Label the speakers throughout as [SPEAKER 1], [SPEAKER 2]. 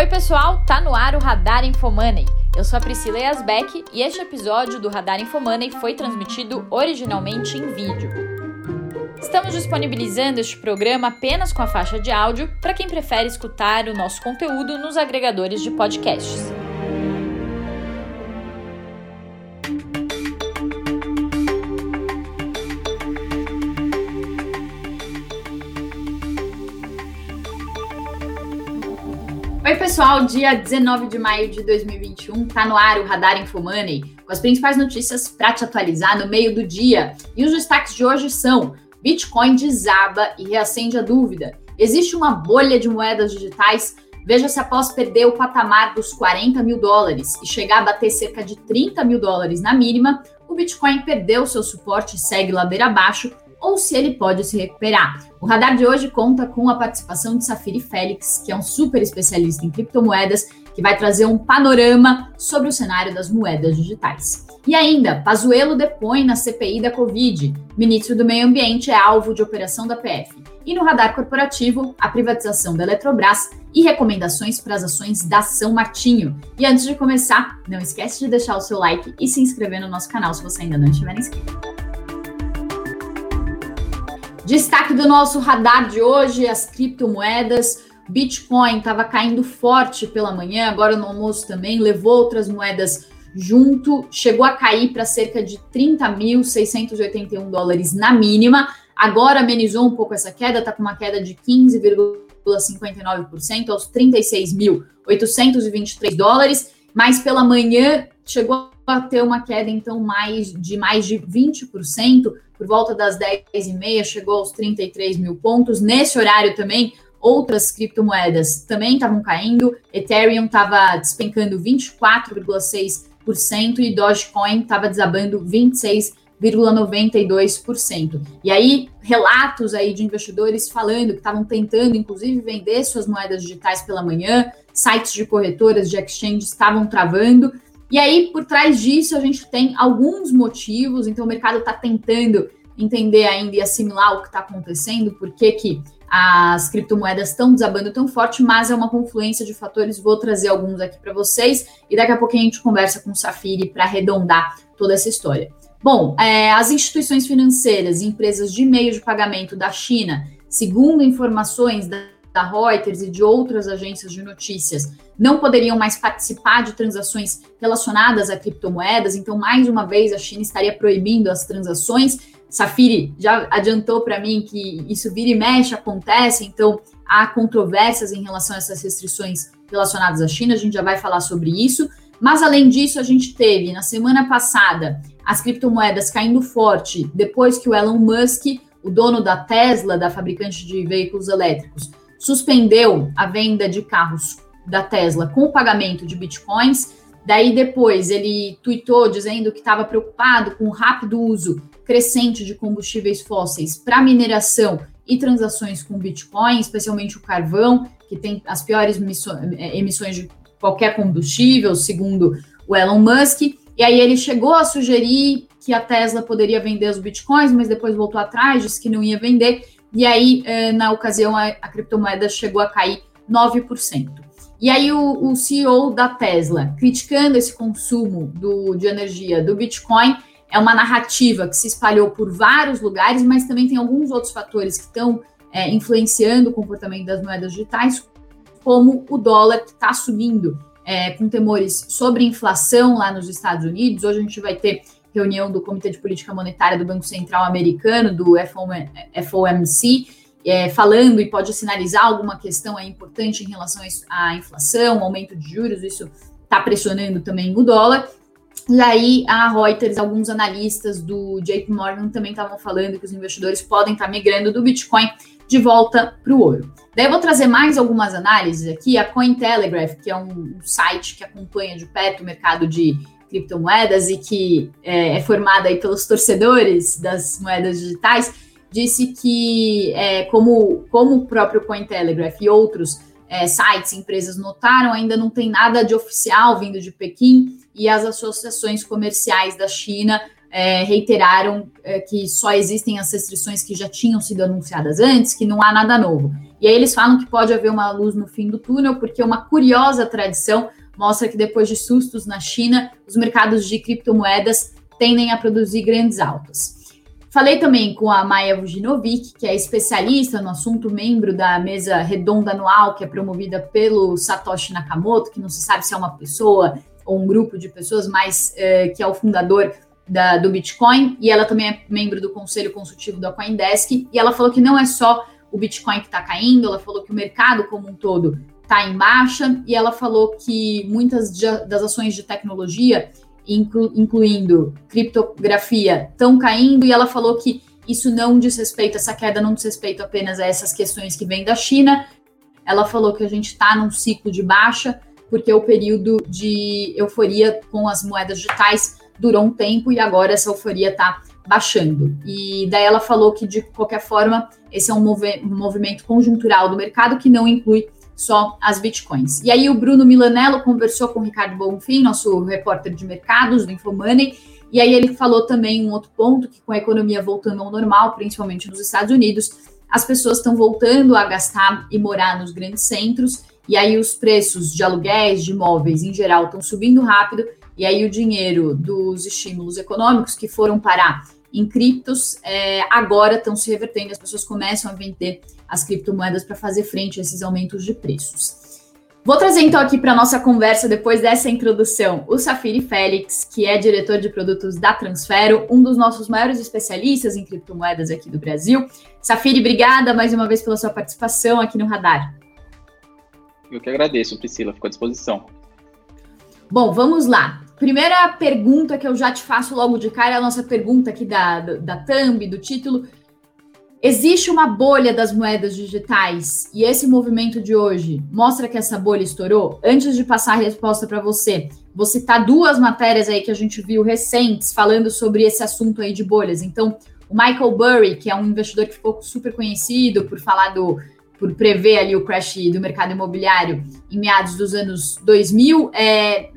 [SPEAKER 1] Oi, pessoal, tá no ar o Radar Infomoney. Eu sou a Priscila Yasbeck e este episódio do Radar Infomoney foi transmitido originalmente em vídeo. Estamos disponibilizando este programa apenas com a faixa de áudio para quem prefere escutar o nosso conteúdo nos agregadores de podcasts. Pessoal, dia 19 de maio de 2021, tá no ar o Radar Infomoney, com as principais notícias para te atualizar no meio do dia. E os destaques de hoje são: Bitcoin desaba e reacende a dúvida. Existe uma bolha de moedas digitais? Veja se após perder o patamar dos 40 mil dólares e chegar a bater cerca de 30 mil dólares na mínima, o Bitcoin perdeu seu suporte e segue ladeira abaixo, ou se ele pode se recuperar. O radar de hoje conta com a participação de Safiri Félix, que é um super especialista em criptomoedas, que vai trazer um panorama sobre o cenário das moedas digitais. E ainda, Pazuello depõe na CPI da Covid. Ministro do Meio Ambiente é alvo de operação da PF. E no radar corporativo, a privatização da Eletrobras e recomendações para as ações da São Martinho. E antes de começar, não esquece de deixar o seu like e se inscrever no nosso canal se você ainda não estiver inscrito. Destaque do nosso radar de hoje: as criptomoedas. Bitcoin estava caindo forte pela manhã, agora no almoço também, levou outras moedas junto, chegou a cair para cerca de 30.681 dólares na mínima. Agora amenizou um pouco essa queda, está com uma queda de 15,59% aos 36.823 dólares, mas pela manhã chegou a ter uma queda então mais de mais de 20%, por volta das 10h30 chegou aos 33 mil pontos. Nesse horário também, outras criptomoedas também estavam caindo. Ethereum estava despencando 24,6% e Dogecoin estava desabando 26,92%. E aí, relatos aí de investidores falando que estavam tentando, inclusive, vender suas moedas digitais pela manhã, sites de corretoras de exchange estavam travando. E aí, por trás disso, a gente tem alguns motivos. Então, o mercado está tentando entender ainda e assimilar o que está acontecendo, por que, que as criptomoedas estão desabando tão forte, mas é uma confluência de fatores. Vou trazer alguns aqui para vocês e daqui a pouquinho a gente conversa com o Safiri para arredondar toda essa história. Bom, é, as instituições financeiras e empresas de meio de pagamento da China, segundo informações da da Reuters e de outras agências de notícias não poderiam mais participar de transações relacionadas a criptomoedas. Então, mais uma vez, a China estaria proibindo as transações. Safiri já adiantou para mim que isso vira e mexe, acontece. Então, há controvérsias em relação a essas restrições relacionadas à China. A gente já vai falar sobre isso. Mas, além disso, a gente teve na semana passada as criptomoedas caindo forte depois que o Elon Musk, o dono da Tesla, da fabricante de veículos elétricos, suspendeu a venda de carros da Tesla com o pagamento de bitcoins. Daí depois ele tweetou dizendo que estava preocupado com o rápido uso crescente de combustíveis fósseis para mineração e transações com Bitcoin, especialmente o carvão, que tem as piores é, emissões de qualquer combustível, segundo o Elon Musk. E aí ele chegou a sugerir que a Tesla poderia vender os bitcoins, mas depois voltou atrás, disse que não ia vender. E aí, eh, na ocasião, a, a criptomoeda chegou a cair 9%. E aí, o, o, CEO da Tesla, criticando esse consumo do, de energia do Bitcoin, é uma narrativa que se espalhou por vários lugares, mas também tem alguns outros fatores que estão é, influenciando o comportamento das moedas digitais, como o dólar que está subindo é, com temores sobre inflação lá nos Estados Unidos. Hoje a gente vai ter reunião do Comitê de Política Monetária do Banco Central Americano, do FOMC, é, falando e pode sinalizar alguma questão importante em relação à inflação, aumento de juros, isso está pressionando também o dólar. E aí a Reuters, alguns analistas do JP Morgan também estavam falando que os investidores podem estar tá migrando do Bitcoin de volta para o ouro. Daí eu vou trazer mais algumas análises aqui. A Cointelegraph, que é um site que acompanha de perto o mercado de criptomoedas e que é, é formada aí pelos torcedores das moedas digitais, disse que, é, como, como o próprio Cointelegraph e outros é, sites, empresas notaram, ainda não tem nada de oficial vindo de Pequim e as associações comerciais da China é, reiteraram é, que só existem as restrições que já tinham sido anunciadas antes, que não há nada novo. E aí eles falam que pode haver uma luz no fim do túnel, porque uma curiosa tradição mostra que depois de sustos na China, os mercados de criptomoedas tendem a produzir grandes altas. Falei também com a Maia Vujinovic, que é especialista no assunto, membro da mesa redonda anual, que é promovida pelo Satoshi Nakamoto, que não se sabe se é uma pessoa ou um grupo de pessoas, mas é, que é o fundador da, do Bitcoin, e ela também é membro do conselho consultivo da Coindesk, e ela falou que não é só o Bitcoin que está caindo, ela falou que o mercado como um todo está em baixa, e ela falou que muitas das ações de tecnologia, inclu, incluindo criptografia, estão caindo, e ela falou que isso não diz respeito, essa queda não diz respeito apenas a essas questões que vêm da China. Ela falou que a gente está num ciclo de baixa, porque o período de euforia com as moedas digitais durou um tempo e agora essa euforia está baixando. E daí ela falou que, de qualquer forma, esse é um, um movimento conjuntural do mercado que não inclui só as bitcoins. E aí o Bruno Milanello conversou com o Ricardo Bonfim, nosso repórter de mercados do Infomoney, e aí ele falou também um outro ponto, que com a economia voltando ao normal, principalmente nos Estados Unidos, as pessoas estão voltando a gastar e morar nos grandes centros, e aí os preços de aluguéis, de imóveis em geral estão subindo rápido, e aí o dinheiro dos estímulos econômicos que foram parar em criptos, é, agora estão se revertendo, as pessoas começam a vender as criptomoedas para fazer frente a esses aumentos de preços. Vou trazer então aqui para nossa conversa, depois dessa introdução, o Safiri Félix, que é diretor de produtos da Transfero, um dos nossos maiores especialistas em criptomoedas aqui do Brasil. Safiri, obrigada mais uma vez pela sua participação aqui no Radar.
[SPEAKER 2] Eu que agradeço, Priscila, fico à disposição.
[SPEAKER 1] Bom, vamos lá. Primeira pergunta que eu já te faço logo de cara é a nossa pergunta aqui da, da thumb, do título. Existe uma bolha das moedas digitais e esse movimento de hoje mostra que essa bolha estourou? Antes de passar a resposta para você, vou citar duas matérias aí que a gente viu recentes falando sobre esse assunto aí de bolhas. Então, o Michael Burry, que é um investidor que ficou super conhecido por falar do por prever ali o crash do mercado imobiliário em meados dos anos 2000, é,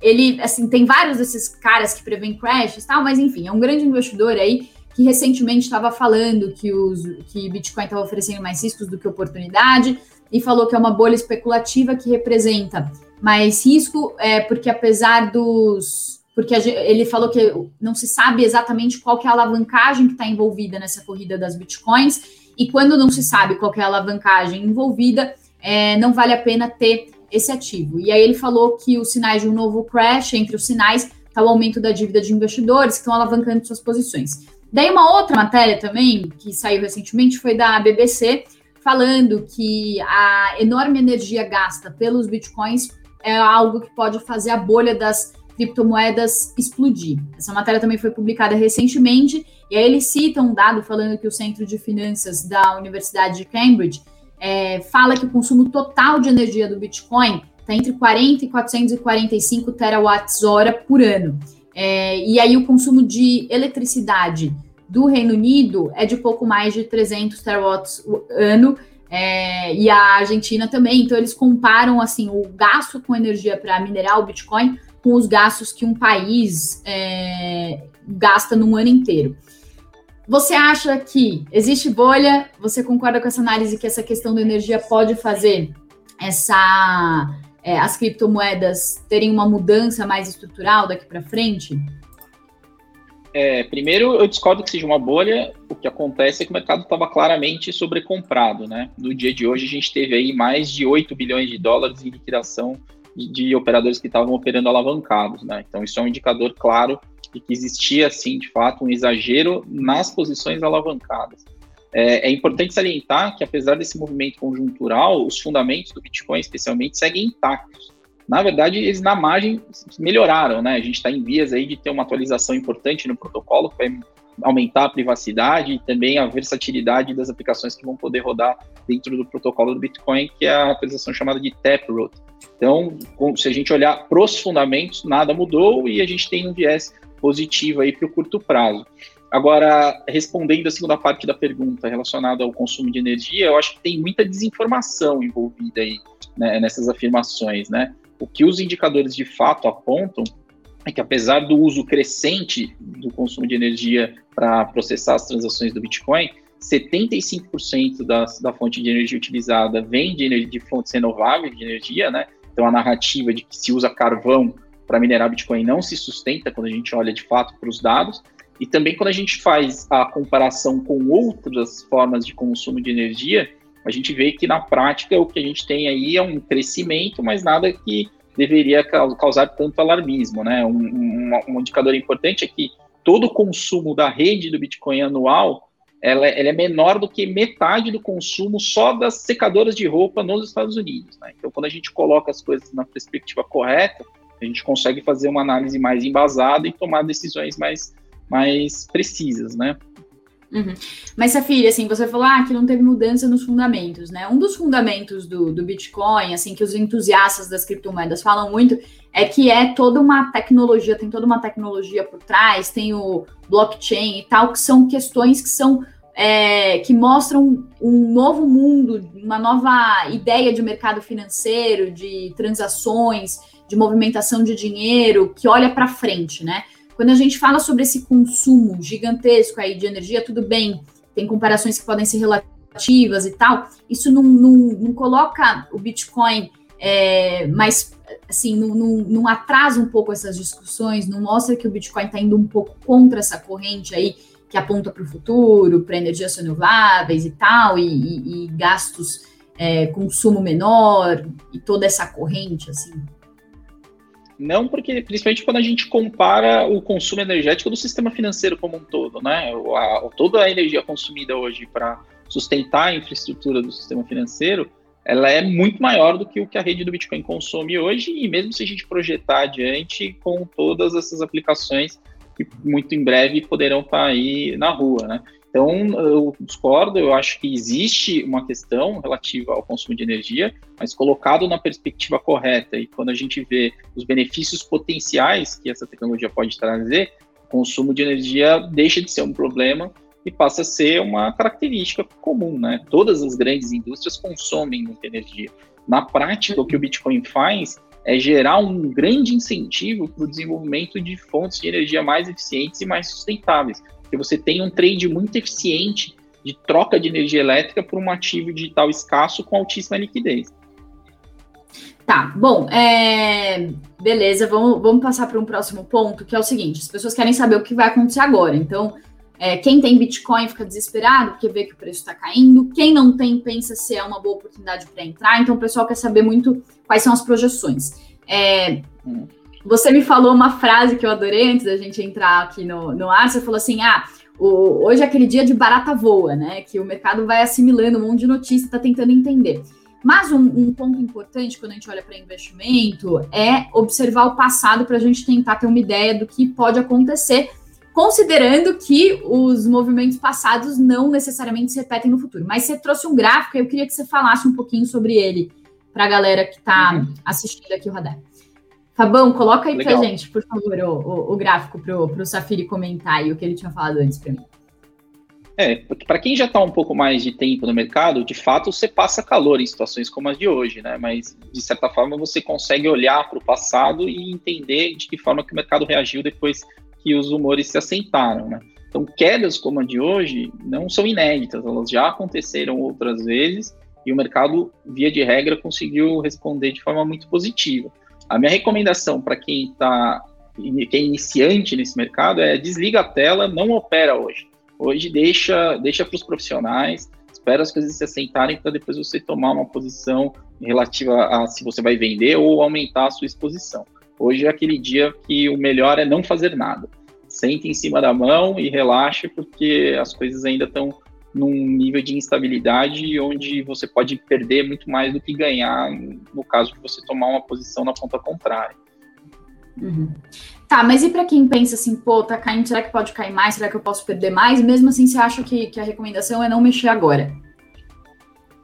[SPEAKER 1] ele, assim, tem vários desses caras que prevêem crashes e tal, mas enfim, é um grande investidor aí que recentemente estava falando que, os, que Bitcoin estava oferecendo mais riscos do que oportunidade e falou que é uma bolha especulativa que representa mais risco, é, porque apesar dos. Porque ele falou que não se sabe exatamente qual é a alavancagem que está envolvida nessa corrida das bitcoins, e quando não se sabe qual é a alavancagem envolvida, é, não vale a pena ter esse ativo. E aí ele falou que os sinais de um novo crash, entre os sinais, está o aumento da dívida de investidores que estão alavancando suas posições. Daí uma outra matéria também, que saiu recentemente, foi da BBC, falando que a enorme energia gasta pelos bitcoins é algo que pode fazer a bolha das criptomoedas explodir. Essa matéria também foi publicada recentemente, e aí ele cita um dado falando que o Centro de Finanças da Universidade de Cambridge é, fala que o consumo total de energia do Bitcoin está entre 40 e 445 terawatts-hora por ano. É, e aí o consumo de eletricidade do Reino Unido é de pouco mais de 300 terawatts ano, é, e a Argentina também. Então eles comparam assim o gasto com energia para minerar o Bitcoin com os gastos que um país é, gasta num ano inteiro. Você acha que existe bolha? Você concorda com essa análise que essa questão da energia pode fazer essa é, as criptomoedas terem uma mudança mais estrutural daqui para frente?
[SPEAKER 2] É, primeiro, eu discordo que seja uma bolha. O que acontece é que o mercado estava claramente sobrecomprado, né? No dia de hoje, a gente teve aí mais de 8 bilhões de dólares em liquidação de, de operadores que estavam operando alavancados, né? Então, isso é um indicador claro de que existia, assim, de fato, um exagero nas posições alavancadas. É, é, importante salientar que, apesar desse movimento conjuntural, os fundamentos do Bitcoin, especialmente, seguem intactos. Na verdade, eles na margem melhoraram, né? A gente está em vias aí de ter uma atualização importante no protocolo, que vai aumentar a privacidade e também a versatilidade das aplicações que vão poder rodar dentro do protocolo do Bitcoin, que é a atualização chamada de Taproot. Então, se a gente olhar para os fundamentos, nada mudou e a gente tem um viés positiva aí para o curto prazo. Agora, respondendo a segunda parte da pergunta relacionada ao consumo de energia, eu acho que tem muita desinformação envolvida aí né, nessas afirmações, né? O que os indicadores de fato apontam é que apesar do uso crescente do consumo de energia para processar as transações do Bitcoin, 75% da, da fonte de energia utilizada vem de, de fontes renováveis de energia, né? Então a narrativa de que se usa carvão para minerar Bitcoin não se sustenta quando a gente olha de fato para os dados. E também quando a gente faz a comparação com outras formas de consumo de energia, a gente vê que na prática o que a gente tem aí é um crescimento, mas nada que deveria causar tanto alarmismo, né? Um, um, um indicador importante é que todo o consumo da rede do Bitcoin anual ela, ela, é menor do que metade do consumo só das secadoras de roupa nos Estados Unidos. Né? Então, quando a gente coloca as coisas na perspectiva correta, a gente consegue fazer uma análise mais embasada e tomar decisões mais, mais precisas, né?
[SPEAKER 1] Uhum. Mas, Safira, assim, você falou ah, que não teve mudança nos fundamentos, né? Um dos fundamentos do, do Bitcoin, assim, que os entusiastas das criptomoedas falam muito, é que é toda uma tecnologia, tem toda uma tecnologia por trás, tem o blockchain e tal, que são questões que são é, que mostram um novo mundo, uma nova ideia de mercado financeiro, de transações, de movimentação de dinheiro, que olha para frente, né? Quando a gente fala sobre esse consumo gigantesco aí de energia, tudo bem, tem comparações que podem ser relativas e tal, isso não, não, não coloca o Bitcoin é, mais assim, não, não, não, atrasa um pouco essas discussões, não mostra que o Bitcoin está indo um pouco contra essa corrente aí que aponta para o futuro, para energias renováveis e tal, e, e, e gastos, é, consumo menor, e toda essa corrente, assim.
[SPEAKER 2] Não, porque principalmente quando a gente compara o consumo energético do sistema financeiro como um todo, né? A, toda a energia consumida hoje para sustentar a infraestrutura do sistema financeiro, ela é muito maior do que o que a rede do Bitcoin consome hoje, e mesmo se a gente projetar adiante com todas essas aplicações que muito em breve poderão estar aí na rua, né? Então, eu discordo, eu acho que existe uma questão relativa ao consumo de energia, mas colocado na perspectiva correta e quando a gente vê os benefícios potenciais que essa tecnologia pode trazer, o consumo de energia deixa de ser um problema e passa a ser uma característica comum, né? Todas as grandes indústrias consomem muita energia. Na prática, o que o Bitcoin faz é gerar um grande incentivo para o desenvolvimento de fontes de energia mais eficientes e mais sustentáveis que você tem um trade muito eficiente de troca de energia elétrica por um ativo digital escasso com altíssima liquidez.
[SPEAKER 1] Tá, bom, é... beleza, vamos, vamos passar para um próximo ponto, que é o seguinte: as pessoas querem saber o que vai acontecer agora. Então, é, quem tem Bitcoin fica desesperado porque vê que o preço está caindo. Quem não tem pensa se é uma boa oportunidade para entrar. Então, o pessoal quer saber muito quais são as projeções. É. Você me falou uma frase que eu adorei antes da gente entrar aqui no, no ar. Você falou assim: ah, o, hoje é aquele dia de barata voa, né? Que o mercado vai assimilando um monte de notícia, está tentando entender. Mas um, um, ponto importante quando a gente olha para investimento é observar o passado para a gente tentar ter uma ideia do que pode acontecer, considerando que os movimentos passados não necessariamente se repetem no futuro. Mas você trouxe um gráfico e eu queria que você falasse um pouquinho sobre ele para a galera que está uhum. assistindo aqui o Radar. Fabão, coloca aí Legal. pra gente, por favor, o, o, o gráfico pro, pro Safiri comentar aí o que ele tinha falado antes para mim.
[SPEAKER 2] É, para quem já está um pouco mais de tempo no mercado, de fato você passa calor em situações como as de hoje, né? Mas de certa forma você consegue olhar para o passado e entender de que forma que o mercado reagiu depois que os rumores se assentaram, né? Então quedas como a de hoje não são inéditas, elas já aconteceram outras vezes e o mercado, via de regra, conseguiu responder de forma muito positiva. A minha recomendação para quem está que é iniciante nesse mercado é desliga a tela, não opera hoje. Hoje deixa deixa para os profissionais, espera as coisas se assentarem para depois você tomar uma posição relativa a se você vai vender ou aumentar a sua exposição. Hoje é aquele dia que o melhor é não fazer nada. Sente em cima da mão e relaxe, porque as coisas ainda estão num nível de instabilidade onde você pode perder muito mais do que ganhar no caso de você tomar uma posição na ponta contrária.
[SPEAKER 1] Uhum. Tá, mas e para quem pensa assim, pô, tá caindo, será que pode cair mais? Será que eu posso perder mais? Mesmo assim, você acha que, que a recomendação é não mexer agora?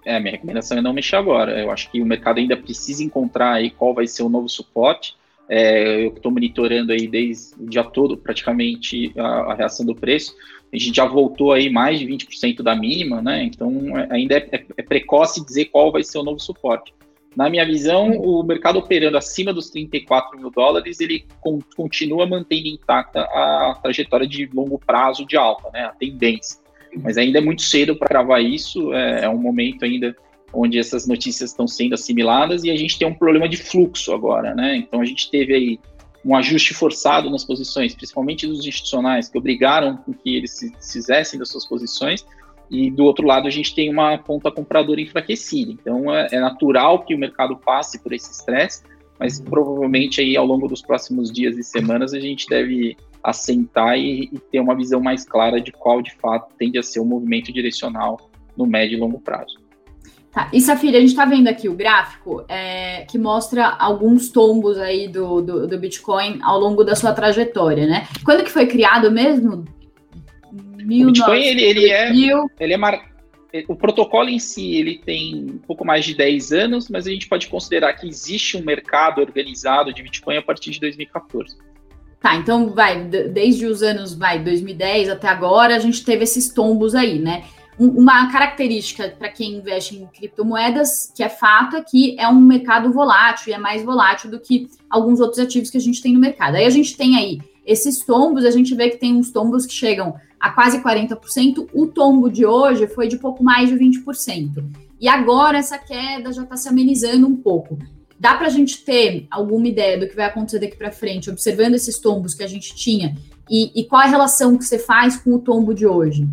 [SPEAKER 2] É, minha recomendação é não mexer agora. Eu acho que o mercado ainda precisa encontrar aí qual vai ser o novo suporte. É, eu estou monitorando aí desde o dia todo praticamente a, a reação do preço a gente já voltou aí mais de 20% da mínima, né? Então é, ainda é, é, é, precoce dizer qual vai ser o novo suporte. Na minha visão, o mercado operando acima dos 34 mil dólares, ele con continua mantendo intacta a trajetória de longo prazo de alta, né, a tendência. Mas ainda é muito cedo para cravar isso, é, é um momento ainda onde essas notícias estão sendo assimiladas e a gente tem um problema de fluxo agora, né? Então a gente teve aí um ajuste forçado nas posições, principalmente dos institucionais, que obrigaram com que eles se fizessem das suas posições, e do outro lado a gente tem uma ponta compradora enfraquecida. Então é, é natural que o mercado passe por esse estresse, mas provavelmente aí ao longo dos próximos dias e semanas a gente deve assentar e, e, ter uma visão mais clara de qual de fato tende a ser o movimento direcional no médio e longo prazo.
[SPEAKER 1] Tá. E Safira, a gente está vendo aqui o gráfico é, que mostra alguns tombos aí do, do, do, Bitcoin ao longo da sua trajetória, né? Quando que foi criado mesmo?
[SPEAKER 2] o Bitcoin, ele, ele é, ele é mar... o protocolo em si, ele tem um pouco mais de 10 anos, mas a gente pode considerar que existe um mercado organizado de Bitcoin a partir de 2014.
[SPEAKER 1] Tá, então vai, desde os anos, vai, 2010 até agora, a gente teve esses tombos aí, né? Uma característica para quem investe em criptomoedas, que é fato, é que é um mercado volátil e é mais volátil do que alguns outros ativos que a gente tem no mercado. Aí a gente tem aí esses tombos, a gente vê que tem uns tombos que chegam a quase 40%. O tombo de hoje foi de pouco mais de 20%. E agora essa queda já está se amenizando um pouco. Dá para a gente ter alguma ideia do que vai acontecer daqui para frente, observando esses tombos que a gente tinha? E, e qual a relação que você faz com o tombo de hoje?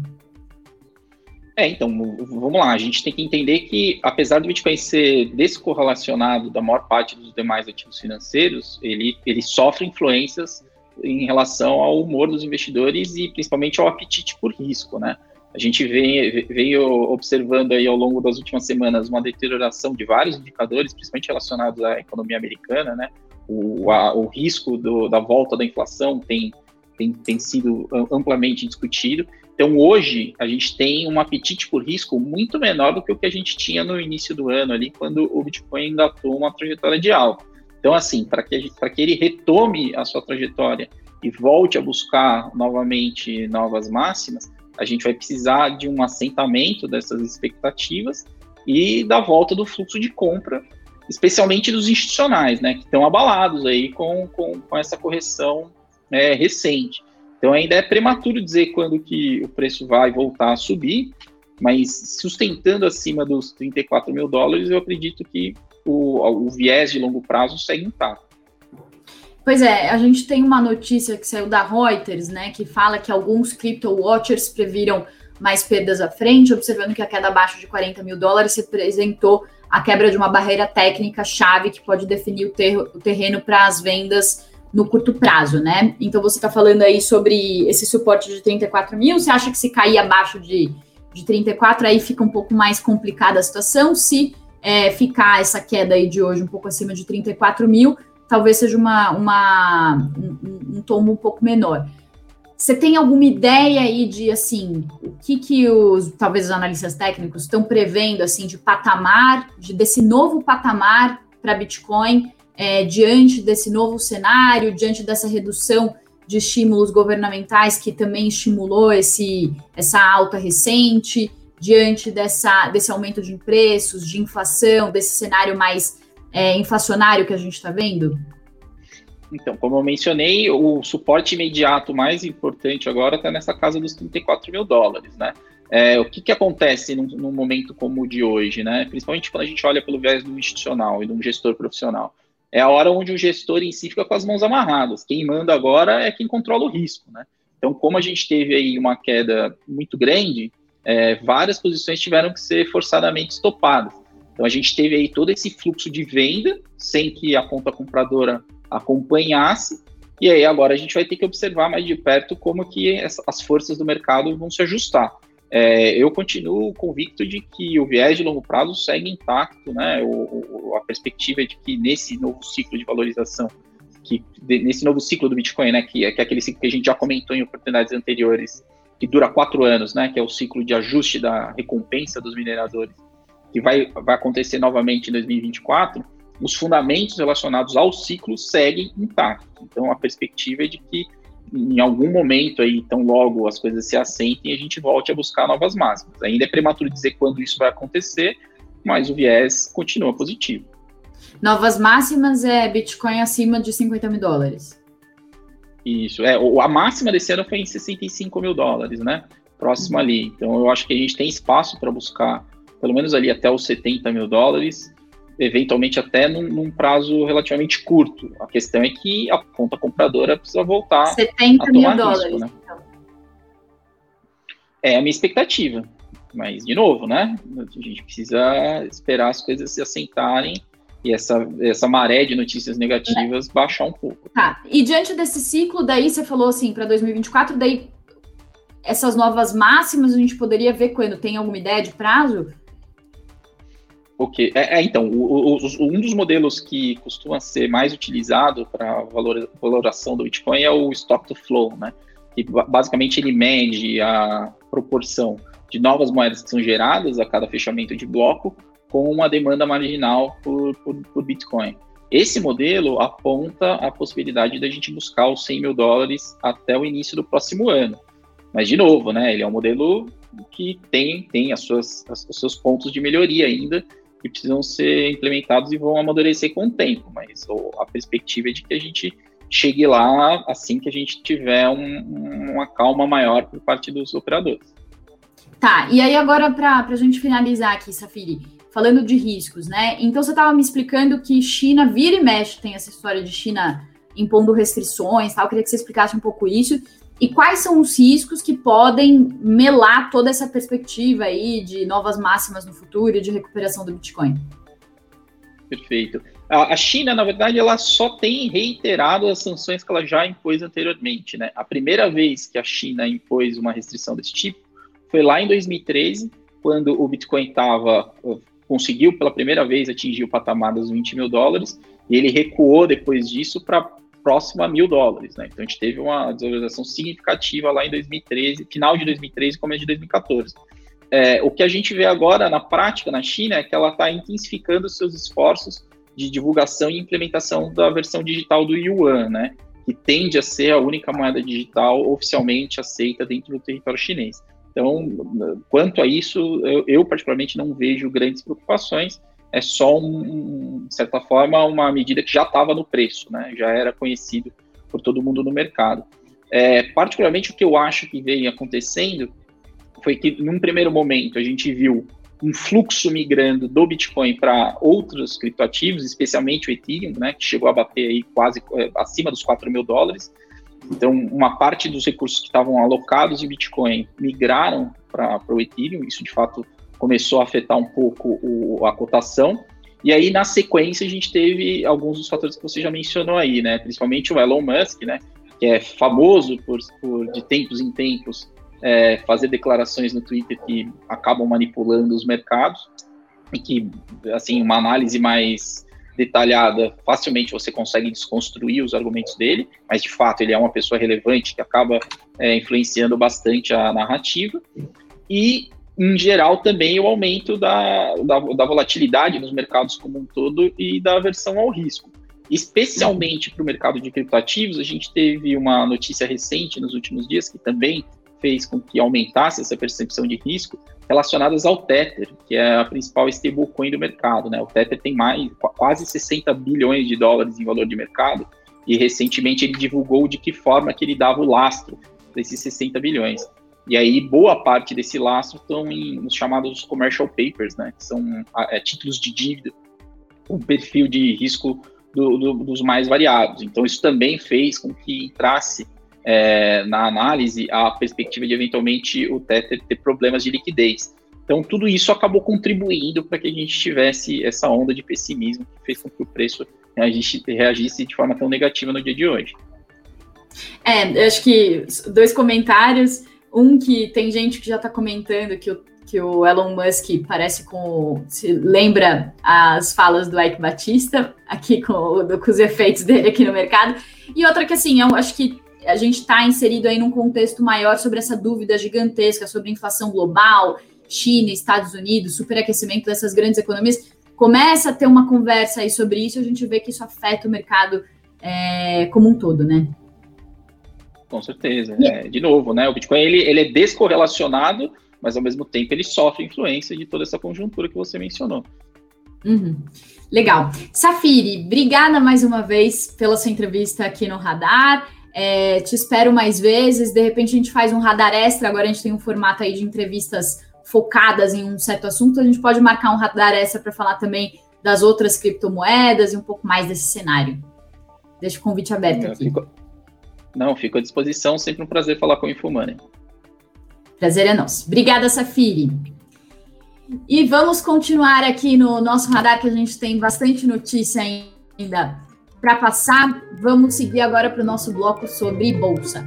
[SPEAKER 2] É, então, vamos lá. A gente tem que entender que, apesar do Bitcoin ser descorrelacionado da maior parte dos demais ativos financeiros, ele, ele sofre influências em relação ao humor dos investidores e principalmente ao apetite por risco, né? A gente vem, veio observando aí ao longo das últimas semanas uma deterioração de vários indicadores, principalmente relacionados à economia americana, né? O, a, o risco do, da volta da inflação tem, tem, tem sido amplamente discutido. Então, hoje, a gente tem um apetite por risco muito menor do que o que a gente tinha no início do ano, ali, quando o Bitcoin engatou uma trajetória de alta. Então, assim, para que, que ele retome a sua trajetória e volte a buscar novamente novas máximas, a gente vai precisar de um assentamento dessas expectativas e da volta do fluxo de compra, especialmente dos institucionais, né, que estão abalados aí com, com, com essa correção é, recente. Então ainda é prematuro dizer quando que o preço vai voltar a subir, mas sustentando acima dos 34 mil dólares, eu acredito que o, o viés de longo prazo segue intacto.
[SPEAKER 1] Pois é, a gente tem uma notícia que saiu da Reuters, né, que fala que alguns crypto watchers previram mais perdas à frente, observando que a queda abaixo de 40 mil dólares representou a quebra de uma barreira técnica chave que pode definir o, ter o terreno para as vendas no curto prazo, né? Então você está falando aí sobre esse suporte de 34 mil. Você acha que se cair abaixo de, de 34, aí fica um pouco mais complicada a situação? Se é, ficar essa queda aí de hoje um pouco acima de 34 mil, talvez seja uma, uma um, um tomo um pouco menor. Você tem alguma ideia aí de assim o que que os talvez os analistas técnicos estão prevendo assim de patamar, de desse novo patamar para Bitcoin é, diante desse novo cenário, diante dessa redução de estímulos governamentais que também estimulou esse, essa alta recente, diante dessa, desse aumento de preços, de inflação, desse cenário mais é, inflacionário que a gente está vendo?
[SPEAKER 2] Então, como eu mencionei, o suporte imediato mais importante agora está nessa casa dos 34 mil dólares, né? É, o que, que acontece num, num, momento como o de hoje, né? Principalmente quando a gente olha pelo viés do institucional e do gestor profissional é a hora onde o gestor em si fica com as mãos amarradas. Quem manda agora é quem controla o risco, né? Então, como a gente teve aí uma queda muito grande, é, várias posições tiveram que ser forçadamente estopadas. Então, a gente teve aí todo esse fluxo de venda, sem que a conta compradora acompanhasse, e aí agora a gente vai ter que observar mais de perto como que as forças do mercado vão se ajustar. É, eu continuo convicto de que o viés de longo prazo segue intacto, né? O, o, a perspectiva é de que nesse novo ciclo de valorização, que de, nesse novo ciclo do Bitcoin, né, que é, que é aquele ciclo que a gente já comentou em oportunidades anteriores, que dura quatro anos, né, que é o ciclo de ajuste da recompensa dos mineradores, que vai, vai acontecer novamente em 2024, os fundamentos relacionados ao ciclo seguem intactos. Então, a perspectiva é de que em algum momento aí, então logo as coisas se assentem, a gente volte a buscar novas máximas. Ainda é prematuro dizer quando isso vai acontecer, mas o viés continua positivo.
[SPEAKER 1] Novas máximas é Bitcoin acima de 50 mil dólares.
[SPEAKER 2] Isso, é, a máxima desse ano foi em 65 mil dólares, né? Próximo uhum. ali. Então eu acho que a gente tem espaço para buscar, pelo menos ali até os 70 mil dólares, eventualmente até num, num, prazo relativamente curto. A questão é que a conta compradora precisa voltar
[SPEAKER 1] 70 a tomar mil risco, dólares. Né? Então.
[SPEAKER 2] É a minha expectativa. Mas, de novo, né? A gente precisa esperar as coisas se assentarem e essa, essa maré de notícias negativas é. baixar um pouco.
[SPEAKER 1] Tá. E diante desse ciclo, daí você falou assim, para 2024, daí essas novas máximas a gente poderia ver quando? Tem alguma ideia de prazo?
[SPEAKER 2] Ok. É, é então, o, o, um dos modelos que costuma ser mais utilizado para valor, valoração do Bitcoin é o Stock to Flow, né? Que basicamente ele mede a proporção de novas moedas que são geradas a cada fechamento de bloco com uma demanda marginal por, por, por Bitcoin. Esse modelo aponta a possibilidade da gente buscar os 100 mil dólares até o início do próximo ano. Mas, de novo, né, ele é um modelo que tem, tem as suas, as, os seus pontos de melhoria ainda, que precisam ser implementados e vão amadurecer com o tempo. Mas a perspectiva é de que a gente chegue lá assim que a gente tiver um, uma calma maior por parte dos operadores.
[SPEAKER 1] Tá, e aí agora para a gente finalizar aqui, Safiri, falando de riscos, né? Então você estava me explicando que China vira e mexe, tem essa história de China impondo restrições, tal. Eu queria que você explicasse um pouco isso. E quais são os riscos que podem melar toda essa perspectiva aí de novas máximas no futuro e de recuperação do Bitcoin?
[SPEAKER 2] Perfeito. A China, na verdade, ela só tem reiterado as sanções que ela já impôs anteriormente, né? A primeira vez que a China impôs uma restrição desse tipo foi lá em 2013, quando o Bitcoin estava conseguiu pela primeira vez atingir o patamar dos 20 mil dólares e ele recuou depois disso para próximo a mil dólares, né? Então a gente teve uma desvalorização significativa lá em 2013, final de 2013 começo de 2014. É, o que a gente vê agora na prática na China é que ela está intensificando seus esforços de divulgação e implementação da versão digital do yuan, né? Que tende a ser a única moeda digital oficialmente aceita dentro do território chinês. Então, quanto a isso, eu, eu particularmente não vejo grandes preocupações. É só, um, de certa forma, uma medida que já estava no preço, né? já era conhecido por todo mundo no mercado. É, particularmente o que eu acho que vem acontecendo foi que, num primeiro momento, a gente viu um fluxo migrando do Bitcoin para outros criptoativos, especialmente o Ethereum, né, que chegou a bater aí quase é, acima dos 4 mil dólares. Então, uma parte dos recursos que estavam alocados em Bitcoin migraram para o Ethereum, isso de fato começou a afetar um pouco o, a cotação. E aí, na sequência, a gente teve alguns dos fatores que você já mencionou aí, né? Principalmente o Elon Musk, né? Que é famoso por, por de tempos em tempos, é, fazer declarações no Twitter que acabam manipulando os mercados e que, assim, uma análise mais detalhada, facilmente você consegue desconstruir os argumentos dele, mas de fato ele é uma pessoa relevante que acaba é, influenciando bastante a narrativa. E, em geral, também o aumento da, da, da volatilidade nos mercados como um todo e da aversão ao risco. Especialmente para o mercado de criptoativos, a gente teve uma notícia recente nos últimos dias que também fez com que aumentasse essa percepção de risco, relacionadas ao Tether, que é a principal stablecoin do mercado. Né? O Tether tem mais quase 60 bilhões de dólares em valor de mercado e recentemente ele divulgou de que forma que ele dava o lastro desses 60 bilhões. E aí boa parte desse lastro estão em, nos chamados commercial papers, né? que são é, títulos de dívida, um perfil de risco do, do, dos mais variados. Então isso também fez com que entrasse é, na análise a perspectiva de eventualmente o Tether ter problemas de liquidez. Então, tudo isso acabou contribuindo para que a gente tivesse essa onda de pessimismo que fez com que o preço reagisse, reagisse de forma tão negativa no dia de hoje.
[SPEAKER 1] É, eu acho que dois comentários. Um que tem gente que já está comentando que o, que o Elon Musk parece com. se lembra as falas do Ike Batista, aqui com, com os efeitos dele aqui no mercado. E outra que, assim, eu acho que a gente está inserido aí num contexto maior sobre essa dúvida gigantesca sobre inflação global, China, Estados Unidos, superaquecimento dessas grandes economias. Começa a ter uma conversa aí sobre isso, a gente vê que isso afeta o mercado é, como um todo, né?
[SPEAKER 2] Com certeza. É, de novo, né? O Bitcoin ele, ele é descorrelacionado, mas ao mesmo tempo ele sofre influência de toda essa conjuntura que você mencionou.
[SPEAKER 1] Uhum. Legal. Safiri, obrigada mais uma vez pela sua entrevista aqui no Radar. É, te espero mais vezes. De repente a gente faz um radar extra. Agora a gente tem um formato aí de entrevistas focadas em um certo assunto. A gente pode marcar um radar extra para falar também das outras criptomoedas e um pouco mais desse cenário. Deixa o convite aberto aqui.
[SPEAKER 2] Não, fico à disposição. Sempre um prazer falar com o Infomani.
[SPEAKER 1] Prazer é nosso. Obrigada, Safiri. E vamos continuar aqui no nosso radar, que a gente tem bastante notícia ainda para passar. Vamos seguir agora para o nosso bloco sobre bolsa.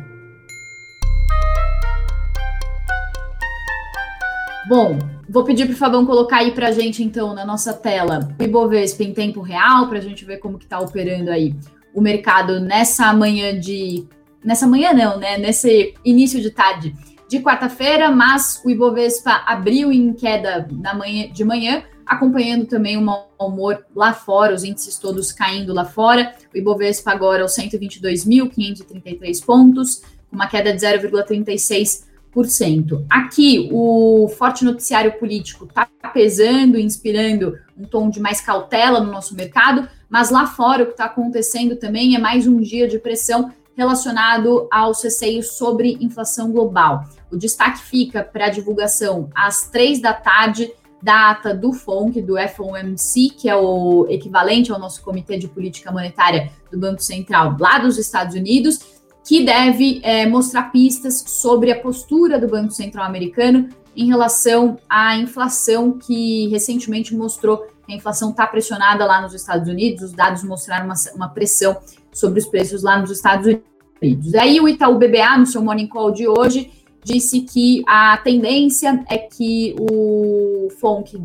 [SPEAKER 1] Bom, vou pedir para o Fabão colocar aí para a gente, então, na nossa tela, o Ibovespa em tempo real, para a gente ver como que está operando aí o mercado nessa manhã de... Nessa manhã não, né? Nesse início de tarde de quarta-feira, mas o Ibovespa abriu em queda na manhã, de manhã, acompanhando também o mau humor lá fora, os índices todos caindo lá fora. O Ibovespa agora aos 122.533 pontos, com uma queda de 0,36%. Aqui, o forte noticiário político está pesando, inspirando um tom de mais cautela no nosso mercado, mas lá fora o que está acontecendo também é mais um dia de pressão relacionado aos receios sobre inflação global. O destaque fica para a divulgação às três da tarde da ata do FONC, do FOMC, que é o equivalente ao nosso Comitê de Política Monetária do Banco Central lá dos Estados Unidos, que deve é, mostrar pistas sobre a postura do Banco Central americano em relação à inflação, que recentemente mostrou a inflação está pressionada lá nos Estados Unidos, os dados mostraram uma, uma pressão sobre os preços lá nos Estados Unidos. Aí o Itaú BBA, no seu Morning Call de hoje, disse que a tendência é que o FONC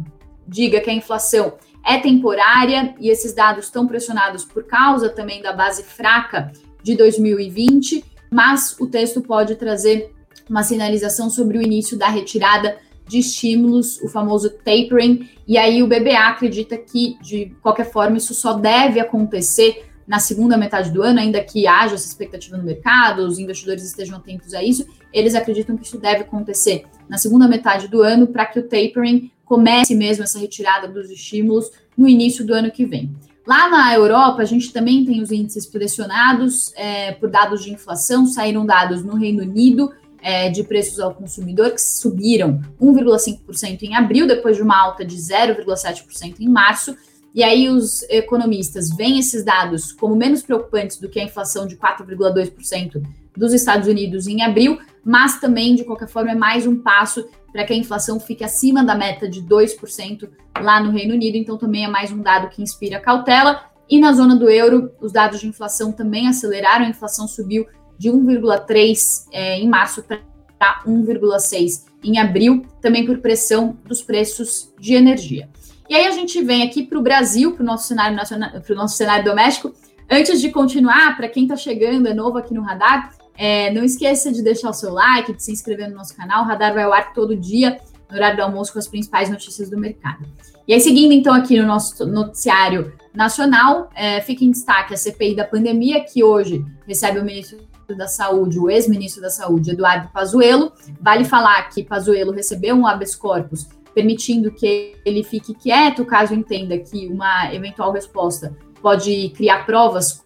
[SPEAKER 1] diga que a inflação é temporária e esses dados estão pressionados por causa também da base fraca de 2020, mas o texto pode trazer uma sinalização sobre o início da retirada de estímulos, o famoso tapering, e aí o BBA acredita que, de qualquer forma, isso só deve acontecer na segunda metade do ano, ainda que haja essa expectativa no mercado, os investidores estejam atentos a isso, eles acreditam que isso deve acontecer na segunda metade do ano para que o tapering comece mesmo essa retirada dos estímulos no início do ano que vem. Lá na Europa, a gente também tem os índices pressionados é, por dados de inflação, saíram dados no Reino Unido é, de preços ao consumidor que subiram 1,5% em abril, depois de uma alta de 0,7% em março, e aí os economistas veem esses dados como menos preocupantes do que a inflação de 4,2% dos Estados Unidos em abril, mas também, de qualquer forma, é mais um passo para que a inflação fique acima da meta de 2% lá no Reino Unido, então também é mais um dado que inspira cautela. E na zona do euro, os dados de inflação também aceleraram, a inflação subiu de 1,3% é, em março para 1,6% em abril, também por pressão dos preços de energia. E aí a gente vem aqui para o Brasil, para o nosso cenário nacional, para o nosso cenário doméstico. Antes de continuar, para quem está chegando, é novo aqui no Radar, é, não esqueça de deixar o seu like, de se inscrever no nosso canal. O Radar vai ao ar todo dia, no horário do almoço, com as principais notícias do mercado. E aí, seguindo então aqui no nosso noticiário nacional, é, fica em destaque a CPI da pandemia, que hoje recebe o ministro da Saúde, o ex-ministro da Saúde, Eduardo Pazuello. Vale falar que Pazuello recebeu um habeas corpus permitindo que ele fique quieto caso entenda que uma eventual resposta pode criar provas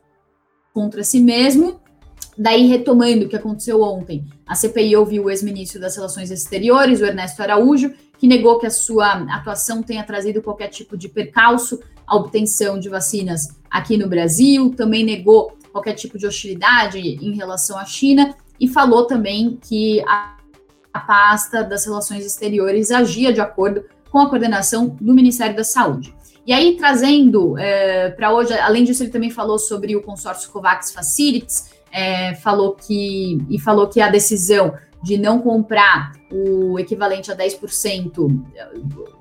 [SPEAKER 1] contra si mesmo. Daí, retomando o que aconteceu ontem, a CPI ouviu o ex-ministro das Relações Exteriores, o Ernesto Araújo, que negou que a sua atuação tenha trazido qualquer tipo de percalço à obtenção de vacinas aqui no Brasil, também negou qualquer tipo de hostilidade em relação à China e falou também que a a pasta das relações exteriores agia de acordo com a coordenação do Ministério da Saúde. E aí, trazendo é, para hoje, além disso, ele também falou sobre o consórcio COVAX Facilities, é, falou que e falou que a decisão de não comprar o equivalente a 10%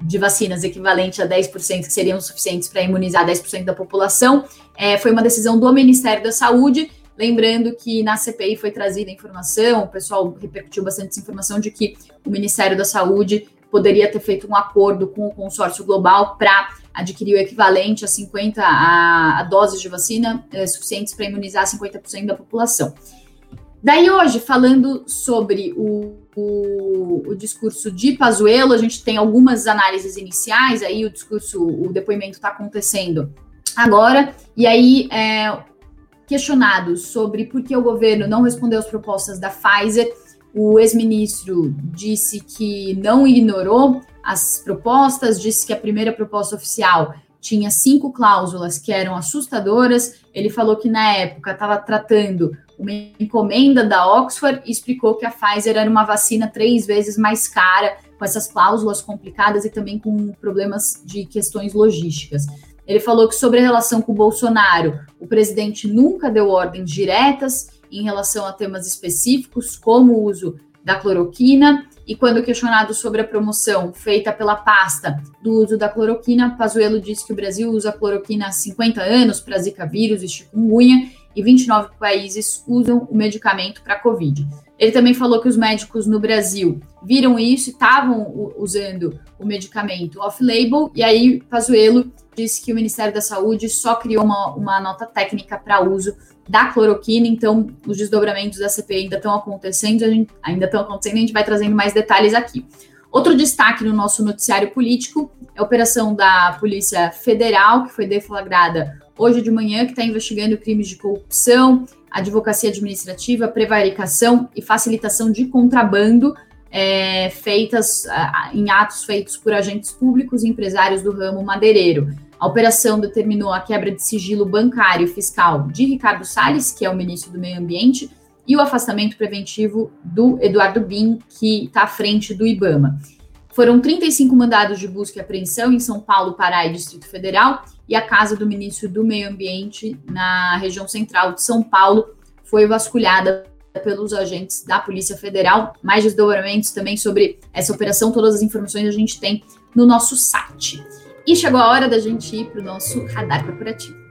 [SPEAKER 1] de vacinas, equivalente a 10% que seriam suficientes para imunizar 10% da população, é, foi uma decisão do Ministério da Saúde Lembrando que na CPI foi trazida informação, o pessoal repercutiu bastante essa informação de que o Ministério da Saúde poderia ter feito um acordo com o consórcio global para adquirir o equivalente a 50 a, a doses de vacina é, suficientes para imunizar 50% da população. Daí hoje, falando sobre o, o, o, discurso de Pazuello, a gente tem algumas análises iniciais, aí o discurso, o depoimento está acontecendo agora, e aí é, questionado sobre por que o governo não respondeu às propostas da Pfizer, o ex-ministro disse que não ignorou as propostas, disse que a primeira proposta oficial tinha cinco cláusulas que eram assustadoras. Ele falou que na época estava tratando uma encomenda da Oxford e explicou que a Pfizer era uma vacina três vezes mais cara, com essas cláusulas complicadas e também com problemas de questões logísticas. Ele falou que sobre a relação com o Bolsonaro, o presidente nunca deu ordens diretas em relação a temas específicos, como o uso da cloroquina, e quando questionado sobre a promoção feita pela pasta do uso da cloroquina, Pazuello disse que o Brasil usa cloroquina há 50 anos para Zika vírus e chikungunya e 29 países usam o medicamento para Covid. Ele também falou que os médicos no Brasil viram isso e estavam usando o medicamento off-label, e aí Pazuello disse que o Ministério da Saúde só criou uma, uma nota técnica para uso da cloroquina, então os desdobramentos da CPI ainda estão acontecendo, gente, ainda estão acontecendo, a gente vai trazendo mais detalhes aqui. Outro destaque no nosso noticiário político é a operação da Polícia Federal, que foi deflagrada hoje de manhã, que está investigando crimes de corrupção, advocacia administrativa, prevaricação e facilitação de contrabando é, feitas em atos feitos por agentes públicos e empresários do ramo madeireiro. A operação determinou a quebra de sigilo bancário e fiscal de Ricardo Salles, que é o ministro do Meio Ambiente, e o afastamento preventivo do Eduardo Bin, que está à frente do IBAMA. Foram 35 mandados de busca e apreensão em São Paulo, Pará e Distrito Federal, e a casa do ministro do Meio Ambiente na região central de São Paulo foi vasculhada pelos agentes da Polícia Federal. Mais desdobramentos também sobre essa operação, todas as informações a gente tem no nosso site. E chegou a hora da gente ir para o nosso radar corporativo.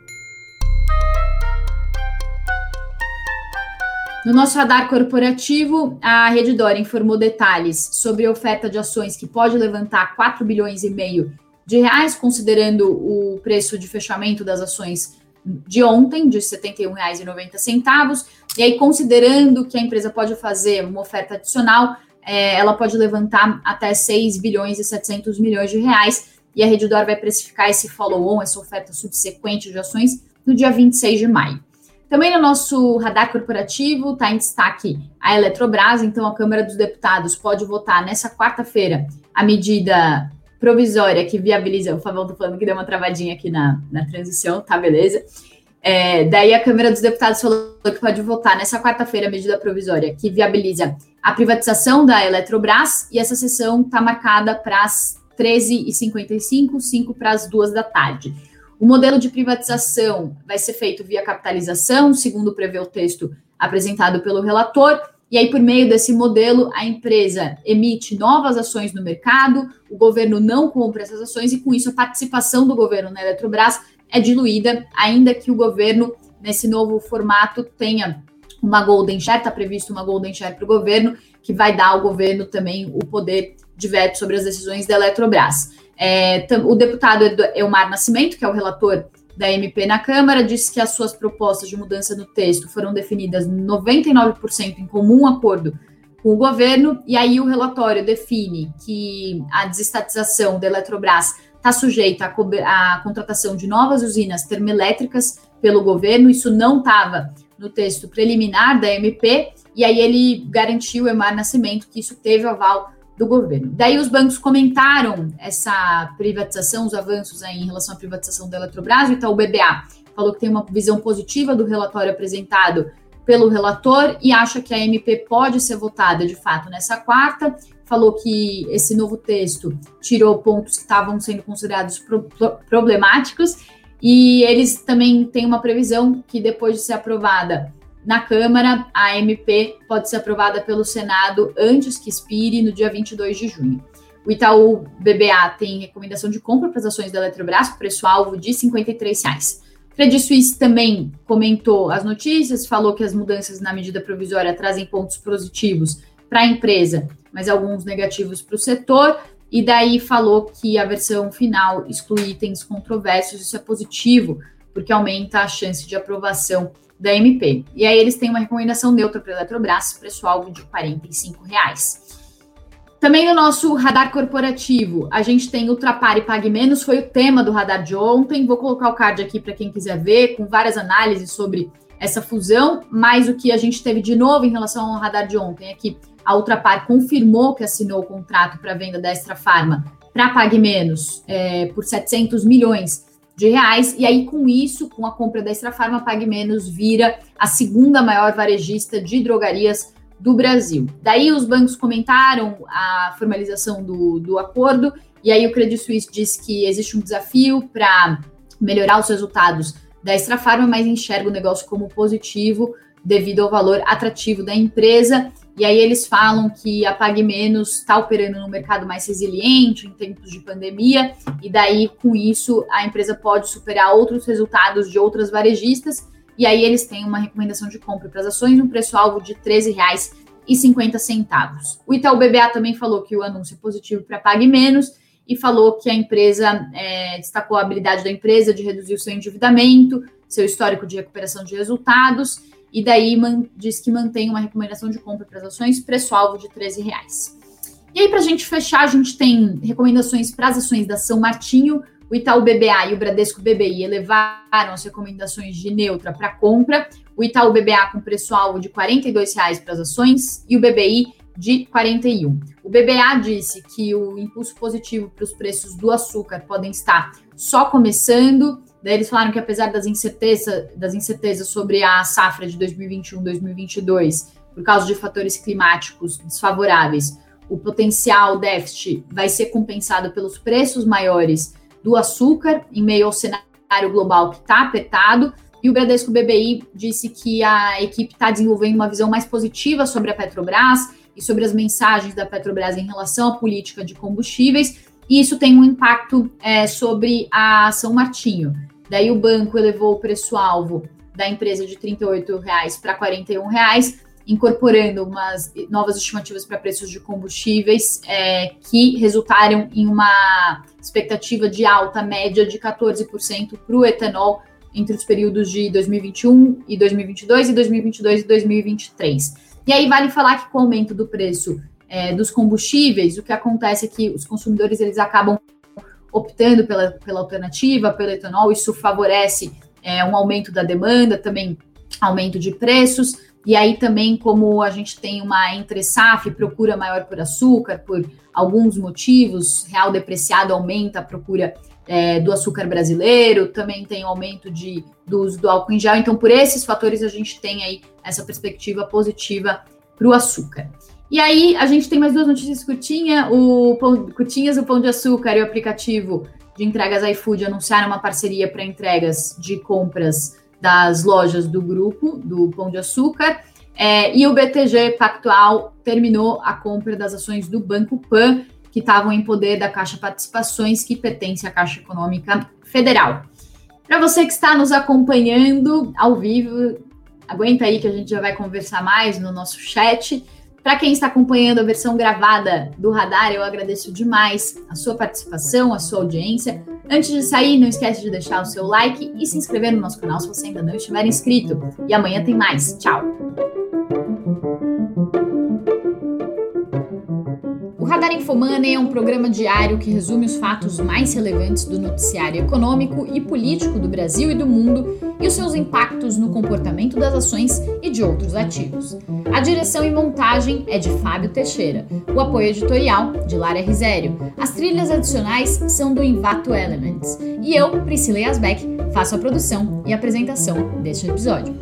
[SPEAKER 1] No nosso radar corporativo, a Redditor informou detalhes sobre a oferta de ações que pode levantar 4 bilhões e meio de reais, considerando o preço de fechamento das ações de ontem, de R$ 71,90. E aí, considerando que a empresa pode fazer uma oferta adicional, é, ela pode levantar até 6 bilhões e 700 milhões de reais e a Redditor vai precificar esse follow-on, essa oferta subsequente de ações, no dia 26 de maio. Também no nosso radar corporativo está em destaque a Eletrobras, então a Câmara dos Deputados pode votar nessa quarta-feira a medida provisória que viabiliza. O Fabão tá falando que deu uma travadinha aqui na, na transição, tá beleza? É, daí a Câmara dos Deputados falou que pode votar nessa quarta-feira a medida provisória que viabiliza a privatização da Eletrobras e essa sessão está marcada para as 13h55, 5 para as 2 da tarde. O modelo de privatização vai ser feito via capitalização, segundo prevê o texto apresentado pelo relator, e aí, por meio desse modelo, a empresa emite novas ações no mercado, o governo não compra essas ações, e com isso a participação do governo na Eletrobras é diluída, ainda que o governo, nesse novo formato, tenha uma Golden Share, está previsto uma Golden Share para o governo, que vai dar ao governo também o poder de veto sobre as decisões da Eletrobras. É, o deputado Elmar Nascimento, que é o relator da MP na Câmara, disse que as suas propostas de mudança no texto foram definidas 99% em comum acordo com o governo, e aí o relatório define que a desestatização da Eletrobras está sujeita à, à contratação de novas usinas termoelétricas pelo governo, isso não estava no texto preliminar da MP, e aí ele garantiu, Emar Nascimento, que isso teve aval do governo. Daí os bancos comentaram essa privatização, os avanços em relação à privatização da Eletrobras, então o BBA falou que tem uma visão positiva do relatório apresentado pelo relator e acha que a MP pode ser votada de fato nessa quarta. Falou que esse novo texto tirou pontos que estavam sendo considerados pro problemáticos e eles também têm uma previsão que depois de ser aprovada na Câmara, a MP pode ser aprovada pelo Senado antes que expire no dia 22 de junho. O Itaú BBA tem recomendação de compra para as ações da Eletrobras, preço-alvo de R$ 53,00. Credit Suisse também comentou as notícias, falou que as mudanças na medida provisória trazem pontos positivos para a empresa, mas alguns negativos para o setor, e daí falou que a versão final exclui itens controversos, isso é positivo, porque aumenta a chance de aprovação da MP. E aí eles têm uma recomendação neutra para a Eletrobras, preço-alvo de 45 reais. Também no nosso radar corporativo, a gente tem Ultrapar e Pague Menos, foi o tema do radar de ontem. Vou colocar o card aqui para quem quiser ver, com várias análises sobre essa fusão, mas o que a gente teve de novo em relação ao radar de ontem é que a Ultrapar confirmou que assinou o contrato para venda da Extra Farma para Pague Menos é, por 700 milhões de reais, e aí com isso, com a compra da Extra Farma, Pague Menos vira a segunda maior varejista de drogarias do Brasil. Daí os bancos comentaram a formalização do, do acordo, e aí o Credit Suisse disse que existe um desafio para melhorar os resultados da Extra Farma, mas enxerga o negócio como positivo devido ao valor atrativo da empresa. E aí eles falam que a Pague Menos está operando no mercado mais resiliente em tempos de pandemia, e daí com isso a empresa pode superar outros resultados de outras varejistas e aí eles têm uma recomendação de compra para as ações, um preço-alvo de R$ 13,50. O Itaú BBA também falou que o anúncio é positivo para Pague Menos e falou que a empresa é, destacou a habilidade da empresa de reduzir o seu endividamento, seu histórico de recuperação de resultados, e daí man, diz que mantém uma recomendação de compra para as ações, preço-alvo de R$ 13. E aí, para a gente fechar, a gente tem recomendações para as ações da São Martinho, o Itaú BBA e o Bradesco BBI elevaram as recomendações de neutra para compra. O Itaú BBA com preço-alvo de R$ 42,00 para as ações e o BBI de 41. O BBA disse que o impulso positivo para os preços do açúcar podem estar só começando. Daí eles falaram que apesar das incertezas, das incertezas sobre a safra de 2021-2022, por causa de fatores climáticos desfavoráveis, o potencial déficit vai ser compensado pelos preços maiores do açúcar em meio ao cenário global que está apertado. E o Bradesco BBI disse que a equipe está desenvolvendo uma visão mais positiva sobre a Petrobras e sobre as mensagens da Petrobras em relação à política de combustíveis, e isso tem um impacto é, sobre a São Martinho. Daí o banco elevou o preço-alvo da empresa de R$ 38,00 para R$ 41,00, incorporando umas novas estimativas para preços de combustíveis é, que resultaram em uma expectativa de alta média de 14% para o etanol entre os períodos de 2021 e 2022 e 2022 e 2023. E aí vale falar que com o aumento do preço é, dos combustíveis, o que acontece é que os consumidores eles acabam optando pela, pela alternativa, pelo etanol, isso favorece é, um aumento da demanda, também aumento de preços, e aí também, como a gente tem uma entre SAF, procura maior por açúcar, por alguns motivos, real depreciado aumenta a procura é, do açúcar brasileiro, também tem aumento de, do uso do álcool em gel. Então, por esses fatores, a gente tem aí essa perspectiva positiva para o açúcar. E aí, a gente tem mais duas notícias curtinha, o pão, curtinhas, o Pão de Açúcar e o aplicativo de entregas iFood anunciaram uma parceria para entregas de compras das lojas do grupo, do Pão de Açúcar. É, e o BTG Pactual terminou a compra das ações do Banco Pan, que estavam em poder da Caixa Participações, que pertence à Caixa Econômica Federal. Para você que está nos acompanhando ao vivo, aguenta aí que a gente já vai conversar mais no nosso chat. Para quem está acompanhando a versão gravada do Radar, eu agradeço demais a sua participação, a sua audiência. Antes de sair, não esquece de deixar o seu like e se inscrever no nosso canal se você ainda não estiver inscrito. E amanhã tem mais. Tchau! Radar Infomoney é um programa diário que resume os fatos mais relevantes do noticiário econômico e político do Brasil e do mundo e os seus impactos no comportamento das ações e de outros ativos. A direção e montagem é de Fábio Teixeira, o apoio editorial de Lara Risério. As trilhas adicionais são do Invato Elements. E eu, Priscila Yasbeck, faço a produção e apresentação deste episódio.